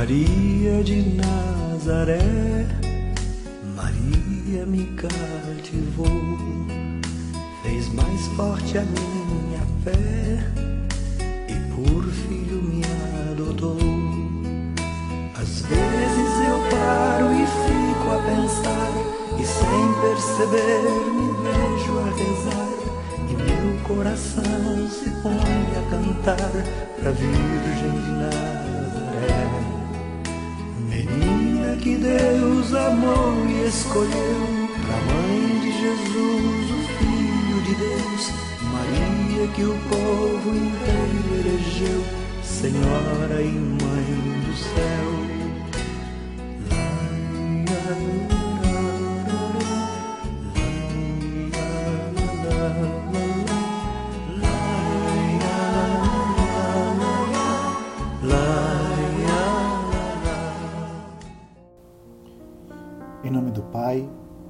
Maria de Nazaré, Maria me cativou, fez mais forte a minha fé e por filho me adotou. Às vezes eu paro e fico a pensar, e sem perceber me vejo a rezar, e meu coração se põe a cantar pra Virgem de Nazaré. Que Deus amou e escolheu, pra mãe de Jesus, o Filho de Deus, Maria que o povo inteiro elegeu, Senhora e Mãe do céu. Em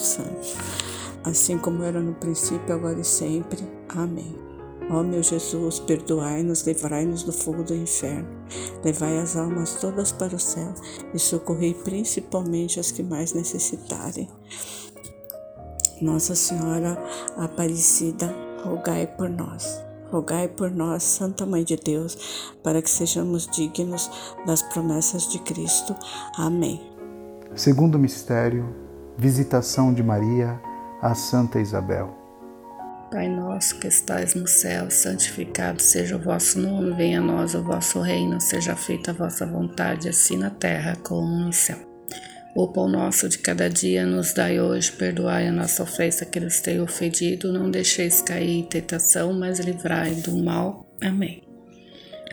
Santo, assim como era no princípio, agora e sempre. Amém. Ó meu Jesus, perdoai-nos, livrai-nos do fogo do inferno, levai as almas todas para o céu e socorrei principalmente as que mais necessitarem. Nossa Senhora Aparecida, rogai por nós. Rogai por nós, Santa Mãe de Deus, para que sejamos dignos das promessas de Cristo. Amém. Segundo mistério, visitação de Maria a Santa Isabel. Pai nosso que estais no céu, santificado seja o vosso nome, venha a nós o vosso reino, seja feita a vossa vontade, assim na terra como no céu. O pão nosso de cada dia nos dai hoje, perdoai a nossa ofensa que nos tenha ofendido, não deixeis cair em tentação, mas livrai do mal. Amém.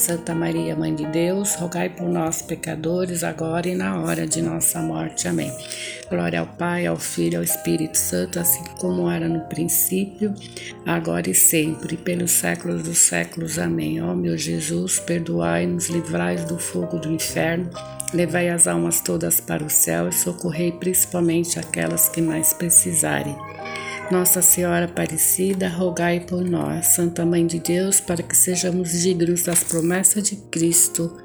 Santa Maria, Mãe de Deus, rogai por nós, pecadores, agora e na hora de nossa morte. Amém. Glória ao Pai, ao Filho ao Espírito Santo, assim como era no princípio, agora e sempre, pelos séculos dos séculos. Amém. Ó meu Jesus, perdoai-nos, livrai do fogo do inferno, levai as almas todas para o céu e socorrei principalmente aquelas que mais precisarem. Nossa Senhora Aparecida, rogai por nós, Santa Mãe de Deus, para que sejamos dignos das promessas de Cristo.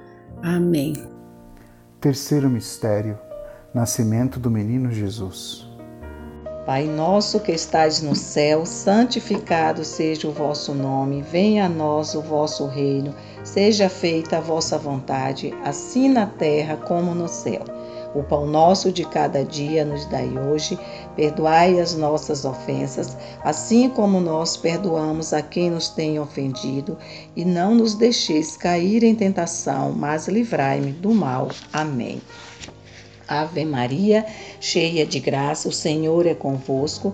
Amém. Terceiro mistério: Nascimento do Menino Jesus. Pai nosso que estais no céu, santificado seja o vosso nome, venha a nós o vosso reino, seja feita a vossa vontade, assim na terra como no céu. O pão nosso de cada dia nos dai hoje, perdoai as nossas ofensas, assim como nós perdoamos a quem nos tem ofendido, e não nos deixeis cair em tentação, mas livrai-me do mal. Amém. Ave Maria, cheia de graça, o Senhor é convosco.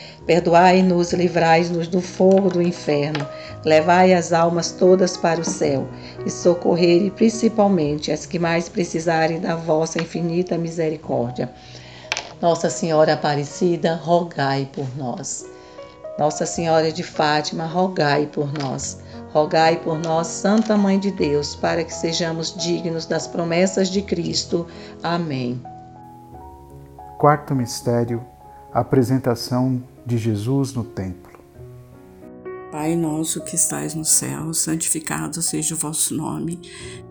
perdoai-nos, livrai-nos do fogo do inferno, levai as almas todas para o céu e socorrei principalmente as que mais precisarem da vossa infinita misericórdia. Nossa Senhora Aparecida, rogai por nós. Nossa Senhora de Fátima, rogai por nós. Rogai por nós, Santa Mãe de Deus, para que sejamos dignos das promessas de Cristo. Amém. Quarto mistério: apresentação de Jesus no templo. Pai nosso que estais no céu, santificado seja o vosso nome.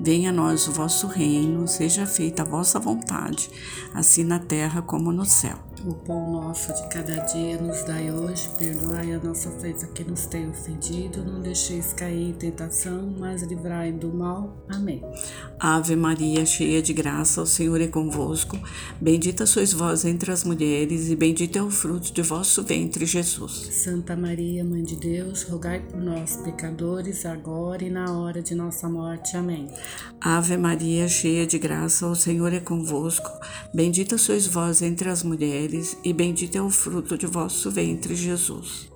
Venha a nós o vosso reino, seja feita a vossa vontade, assim na terra como no céu. O pão nosso de cada dia nos dai hoje, perdoai a nossa ofensa que nos tem ofendido, não deixeis cair em tentação, mas livrai do mal. Amém. Ave Maria, cheia de graça, o Senhor é convosco. Bendita sois vós entre as mulheres, e bendito é o fruto de vosso ventre, Jesus. Santa Maria, Mãe de Deus, rogai por nós, pecadores, agora e na hora de nossa morte. Amém. Ave Maria, cheia de graça, o Senhor é convosco. Bendita sois vós entre as mulheres mulheres, e bendito é o fruto de vosso ventre, Jesus.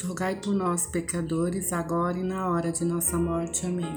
rogai por nós, pecadores, agora e na hora de nossa morte. Amém.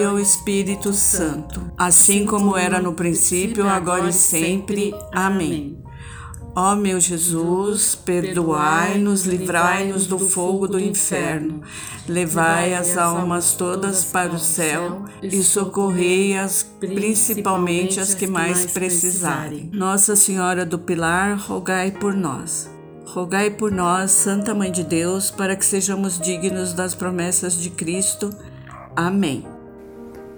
ao Espírito Santo, assim como era no princípio, agora e sempre. Amém. Ó meu Jesus, perdoai-nos, livrai-nos do fogo do inferno, levai as almas todas para o céu e socorrei-as, principalmente as que mais precisarem. Nossa Senhora do Pilar, rogai por nós. Rogai por nós, Santa Mãe de Deus, para que sejamos dignos das promessas de Cristo. Amém.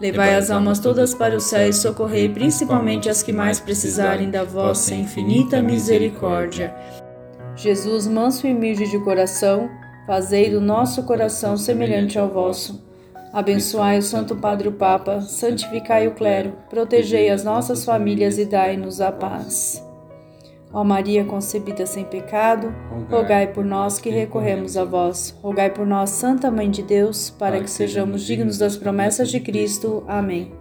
Levai as almas todas para o céu e socorrei principalmente as que mais precisarem da vossa infinita misericórdia. Jesus, manso e humilde de coração, fazei do nosso coração semelhante ao vosso. Abençoai o Santo Padre o Papa, santificai o clero, protegei as nossas famílias e dai-nos a paz. Ó Maria concebida sem pecado, rogai por nós que recorremos a vós. Rogai por nós, Santa Mãe de Deus, para que sejamos dignos das promessas de Cristo. Amém.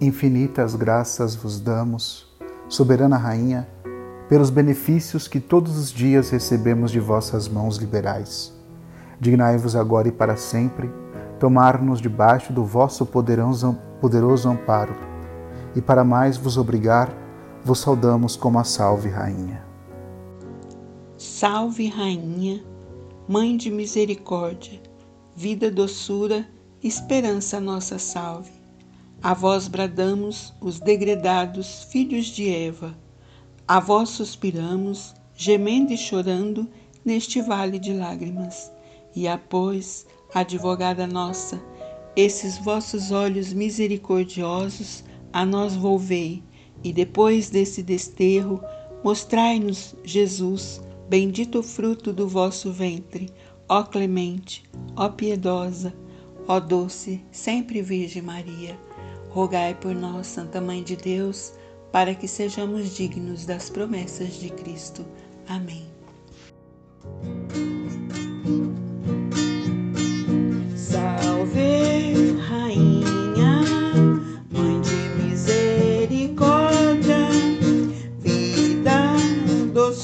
Infinitas graças vos damos, soberana Rainha, pelos benefícios que todos os dias recebemos de vossas mãos liberais. Dignai-vos agora e para sempre tomar-nos debaixo do vosso poderoso amparo, e para mais vos obrigar, vos saudamos como a Salve Rainha. Salve Rainha, Mãe de misericórdia, vida, doçura, esperança nossa salve. A vós bradamos, os degredados filhos de Eva. A vós suspiramos, gemendo e chorando neste vale de lágrimas. E após, advogada nossa, esses vossos olhos misericordiosos a nós volvei e depois desse desterro, mostrai-nos, Jesus, bendito fruto do vosso ventre, ó clemente, ó piedosa, ó doce, sempre Virgem Maria. Rogai por nós, Santa Mãe de Deus, para que sejamos dignos das promessas de Cristo. Amém.